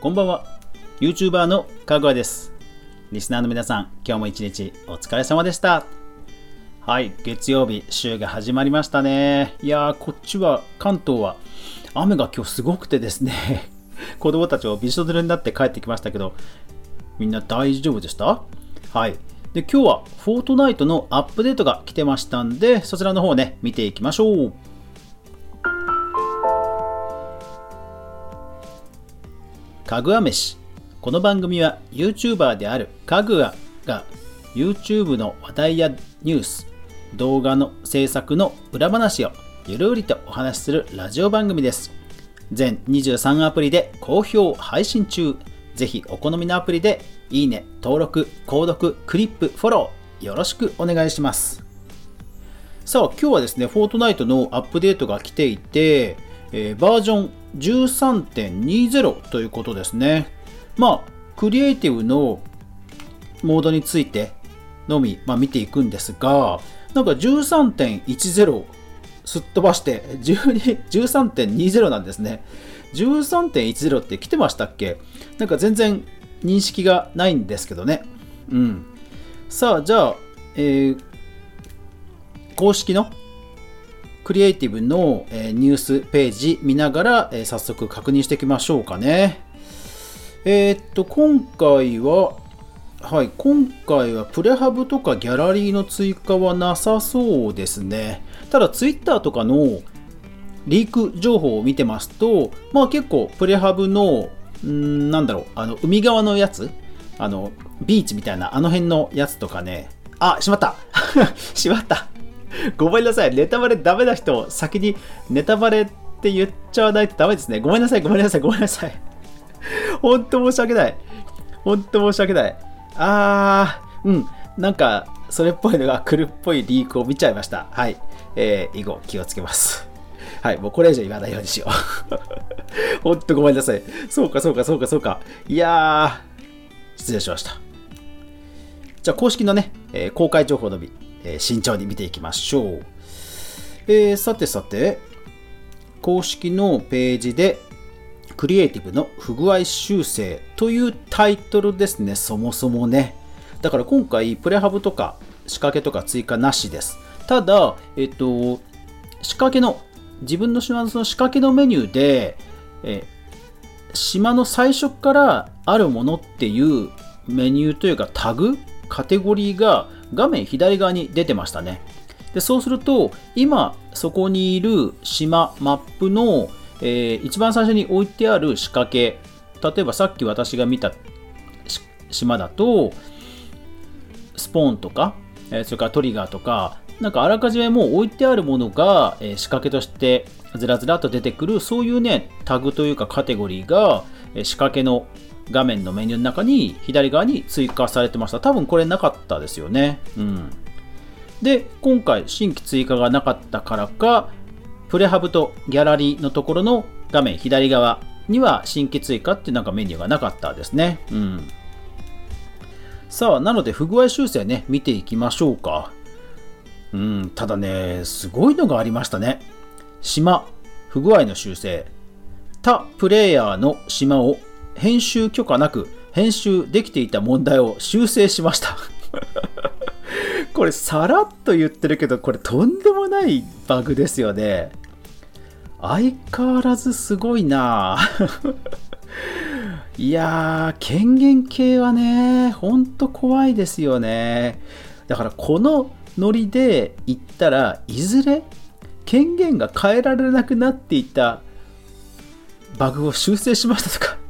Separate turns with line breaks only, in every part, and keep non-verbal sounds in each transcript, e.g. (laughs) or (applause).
こんばんは。YouTuber のかぐわです。リスナーの皆さん今日も一日お疲れ様でした。はい月曜日週が始まりましたね。いやーこっちは関東は雨が今日すごくてですね (laughs) 子供たちをびしょ濡れになって帰ってきましたけどみんな大丈夫でした？はい。で今日はフォートナイトのアップデートが来てましたんでそちらの方ね見ていきましょう。かぐわ飯。この番組は YouTuber であるかぐわが YouTube の話題やニュース動画の制作の裏話をゆるりとお話しするラジオ番組です。全23アプリで好評配信中。ぜひお好みのアプリでいいね、登録、購読、クリップ、フォローよろしくお願いします。さあ今日はですね、フォートナイトのアップデートが来ていて、えー、バージョン13.20ということですね。まあ、クリエイティブのモードについてのみ、まあ、見ていくんですが、なんか13.10すっ飛ばして13.20なんですね。13.10って来てましたっけ？なんか全然認識がないんですけどね。うん。さあ、じゃあ、えー、公式のクリエイティブの、えニュースページ見ながら、え早速確認していきましょうかね。えー、っと、今回は、はい、今回はプレハブとかギャラリーの追加はなさそうですね。ただ、ツイッターとかのリーク情報を見てますと、まあ結構プレハブの、んなんだろう、あの、海側のやつ、あの、ビーチみたいなあの辺のやつとかね、あ、しまった (laughs) しまった (laughs) ごめんなさい。ネタバレダメな人、先にネタバレって言っちゃわないとダメですね。ごめんなさい、ごめんなさい、ごめんなさい。本当申し訳ない。本当申し訳ない。あー、うん。なんか、それっぽいのが来るっぽいリークを見ちゃいました。はい。えー、以後気をつけます。はい、もうこれ以上言わないようにしよう。ほんとごめんなさい。そうか、そうか、そうか、そうか。いやー、失礼しました。じゃあ、公式のね、えー、公開情報のみ、えー、慎重に見ていきましょう。えー、さてさて、公式のページで、クリエイティブの不具合修正というタイトルですね、そもそもね。だから今回、プレハブとか仕掛けとか追加なしです。ただ、えっと、仕掛けの、自分の島のその仕掛けのメニューで、え島の最初からあるものっていうメニューというかタグカテゴリーが画面左側に出てましたね。でそうすると、今そこにいる島、マップの、えー、一番最初に置いてある仕掛け、例えばさっき私が見た島だと、スポーンとか、え、それからトリガーとか、なんかあらかじめもう置いてあるものが、え、仕掛けとしてずらずらと出てくる、そういうね、タグというかカテゴリーが、えー、仕掛けの画面のメニューの中に左側に追加されてました。多分これなかったですよね。うん。で、今回新規追加がなかったからか、プレハブとギャラリーのところの画面左側には新規追加ってなんかメニューがなかったですね。うん。さあ、なので不具合修正ね、見ていきましょうか。うん、ただね、すごいのがありましたね。島、不具合の修正。他プレイヤーの島を編集許可なく編集できていた問題を修正しました。(laughs) これさらっと言ってるけどこれとんでもないバグですよね。相変わらずすごいな。(laughs) いやー権限系はねほんと怖いですよね。だからこのノリで言ったらいずれ権限が変えられなくなっていたバグを修正しましたとか。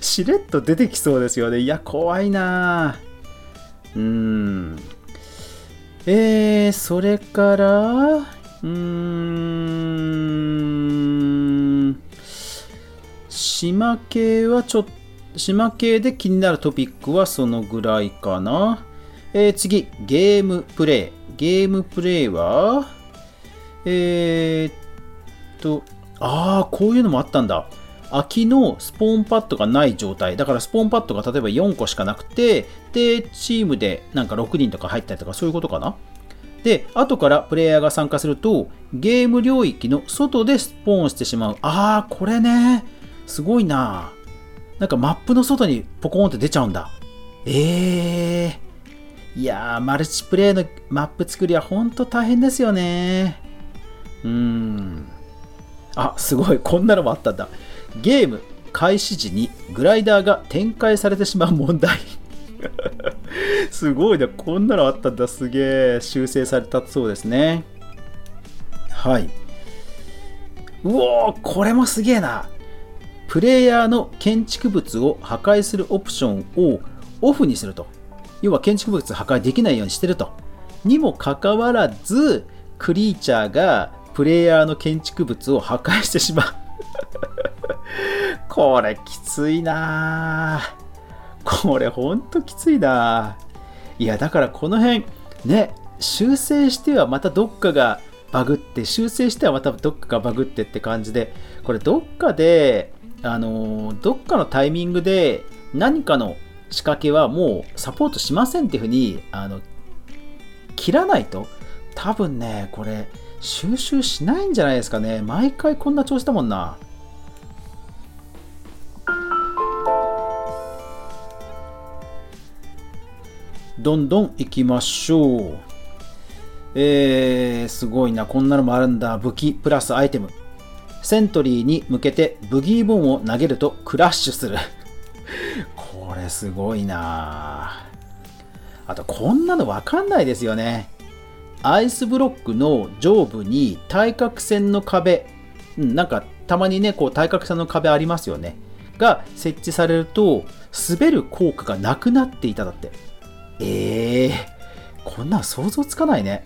しれっと出てきそうですよね。いや、怖いなうーん。えー、それから、うーん、島系はちょっと、島系で気になるトピックはそのぐらいかな。えー、次、ゲームプレイ。ゲームプレイは、えー、っと、ああ、こういうのもあったんだ。空きのスポーンパッドがない状態。だからスポーンパッドが例えば4個しかなくて、で、チームでなんか6人とか入ったりとかそういうことかな？で、後からプレイヤーが参加すると、ゲーム領域の外でスポーンしてしまう。あー、これね、すごいななんかマップの外にポコーンって出ちゃうんだ。ええー。いやー、マルチプレイのマップ作りはほんと大変ですよね。うーん。あ、すごい。こんなのもあったんだ。ゲーム開始時にグライダーが展開されてしまう問題。(laughs) すごいね。こんなのあったんだ。すげえ。修正されたそうですね。はい。うおー、これもすげえな。プレイヤーの建築物を破壊するオプションをオフにすると。要は建築物破壊できないようにしてると。にもかかわらず、クリーチャーがプレイヤーの建築物を破壊してしまう。これきついなこれほんときついないや、だからこの辺、ね、修正してはまたどっかがバグって、修正してはまたどっかがバグってって感じで、これどっかで、あのどっかのタイミングで何かの仕掛けはもうサポートしませんっていうふうに、あの、切らないと、多分ね、これ、収集しないんじゃないですかね。毎回こんな調子だもんな。どんどん行きましょう。えー、すごいな。こんなのもあるんだ。武器プラスアイテム。セントリーに向けてブギーボンを投げるとクラッシュする。(laughs) これすごいなあとこんなのわかんないですよね。アイスブロックの上部に対角線の壁、うん、なんかたまにね、こう対角線の壁ありますよね。が設置されると、滑る効果がなくなっていただって。ええー、こんなん想像つかないね。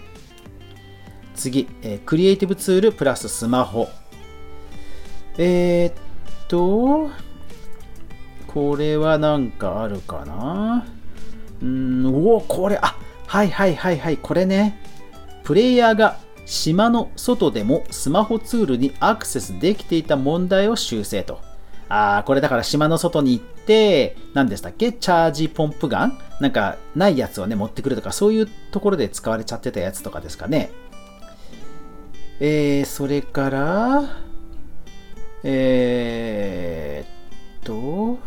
次、えー、クリエイティブツールプラススマホ。えー、っと、これはなんかあるかな？うーん、おこれ、あ、はいはいはいはい、これね。プレイヤーが島の外でもスマホツールにアクセスできていた問題を修正と。ああ、これだから島の外に行って、何でしたっけ？チャージポンプガン？なんかないやつをね、持ってくるとか、そういうところで使われちゃってたやつとかですかね。えー、それから、えー、っと、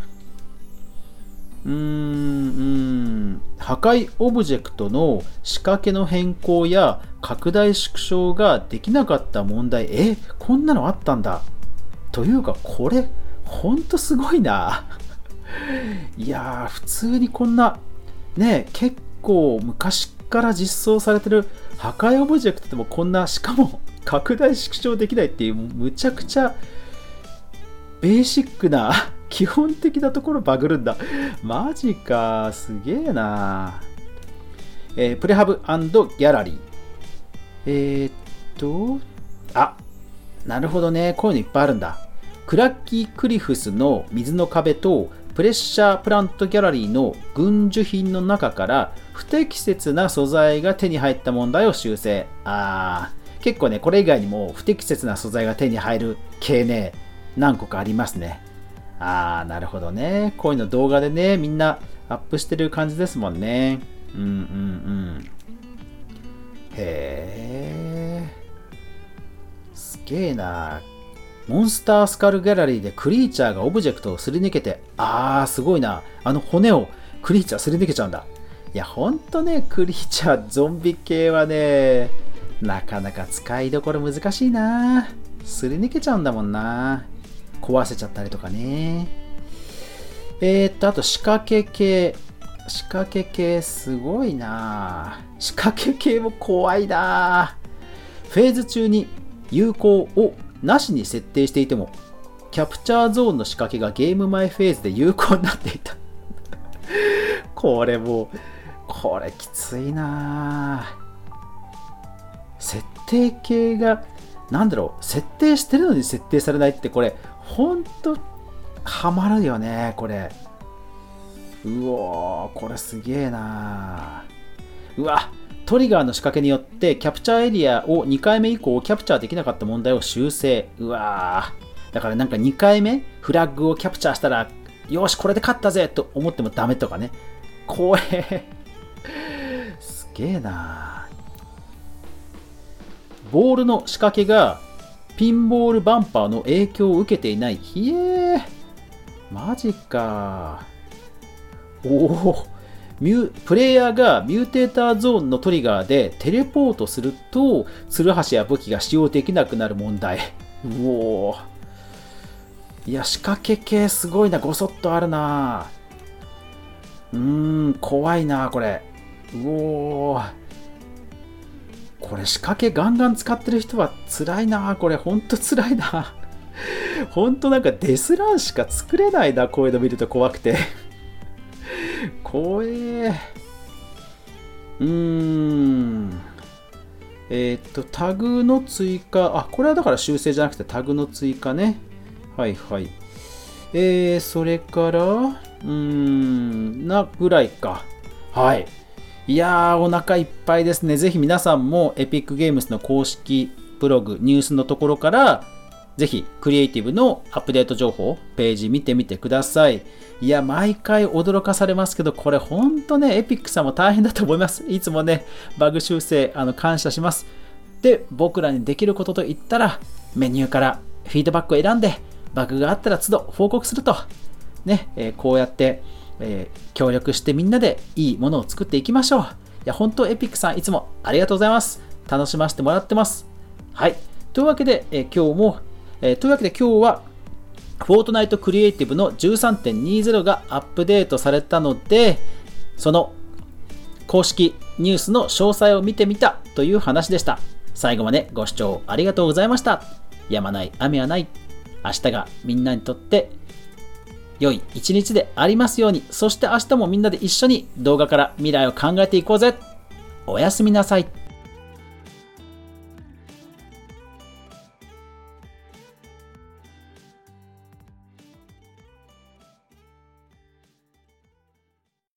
うーん、うん破壊オブジェクトの仕掛けの変更や拡大縮小ができなかった問題、え、こんなのあったんだ。というか、これ、ほんとすごいな。いや、普通にこんな、ね、結構昔から実装されてる破壊オブジェクトでもこんな、しかも拡大縮小できないっていう、むちゃくちゃベーシックな基本的なところバグるんだ。マジか、すげえな。えー、プレハブギャラリー。えー、っと、あ、なるほどね。こういうのいっぱいあるんだ。クラッキークリフスの水の壁とプレッシャープラントギャラリーの軍需品の中から不適切な素材が手に入った問題を修正。あー、結構ね、これ以外にも不適切な素材が手に入る系ね、何個かありますね。あー、なるほどね。こういうの動画でね、みんなアップしてる感じですもんね。うんうんうん。へー。すげえな。モンスタースカルギャラリーでクリーチャーがオブジェクトをすり抜けて、あー、すごいな。あの骨をクリーチャーすり抜けちゃうんだ。いや、ほんとね、クリーチャー、ゾンビ系はね、なかなか使いどころ難しいな。すり抜けちゃうんだもんな。壊せちゃったりとかね。えー、っと、あと仕掛け系。仕掛け系すごいな仕掛け系も怖いなフェーズ中に有効をなしに設定していても、キャプチャーゾーンの仕掛けがゲーム前フェーズで有効になっていた。(laughs) これもう、これきついな設定系が、なんだろう、設定してるのに設定されないって、これ、ほんと、ハマるよね、これ。うおー、これすげえなうわ、トリガーの仕掛けによってキャプチャーエリアを2回目以降キャプチャーできなかった問題を修正。うわー。だからなんか2回目フラッグをキャプチャーしたら、よし、これで勝ったぜと思ってもダメとかね。怖え。すげえなボールの仕掛けがピンボールバンパーの影響を受けていない。ひえー。マジか。おお。ミュプレイヤーがミューテーターゾーンのトリガーでテレポートすると、ツルハシや武器が使用できなくなる問題。うおいや、仕掛け系すごいな。ごそっとあるな。うーん、怖いな、これ。うおー。これ仕掛けガンガン使ってる人は辛いな。これほんと辛いな。ほんとなんかデスランしか作れないな。こういうの見ると怖くて。怖え。うーん。えー、っと、タグの追加。あ、これはだから修正じゃなくてタグの追加ね。はいはい。えー、それから、うーん、なぐらいか。はい。いやー、お腹いっぱいですね。ぜひ皆さんもエピックゲームスの公式ブログ、ニュースのところから、ぜひクリエイティブのアップデート情報、ページ見てみてください。いや、毎回驚かされますけど、これほんとね、エピックさんも大変だと思います。(laughs) いつもね、バグ修正、あの、感謝します。で、僕らにできることといったら、メニューからフィードバックを選んで、バグがあったら都度報告すると。ね、えー、こうやって、えー、協力してみんなでいいものを作っていきましょう。いや、本当エピックさんいつもありがとうございます。楽しませてもらってます。はい。というわけで、えー、今日もえー、というわけで今日は、フォートナイトクリエイティブの13.20がアップデートされたので、その公式ニュースの詳細を見てみたという話でした。最後までご視聴ありがとうございました。やまない雨はない。明日がみんなにとって良い一日でありますように。そして明日もみんなで一緒に動画から未来を考えていこうぜ。おやすみなさい。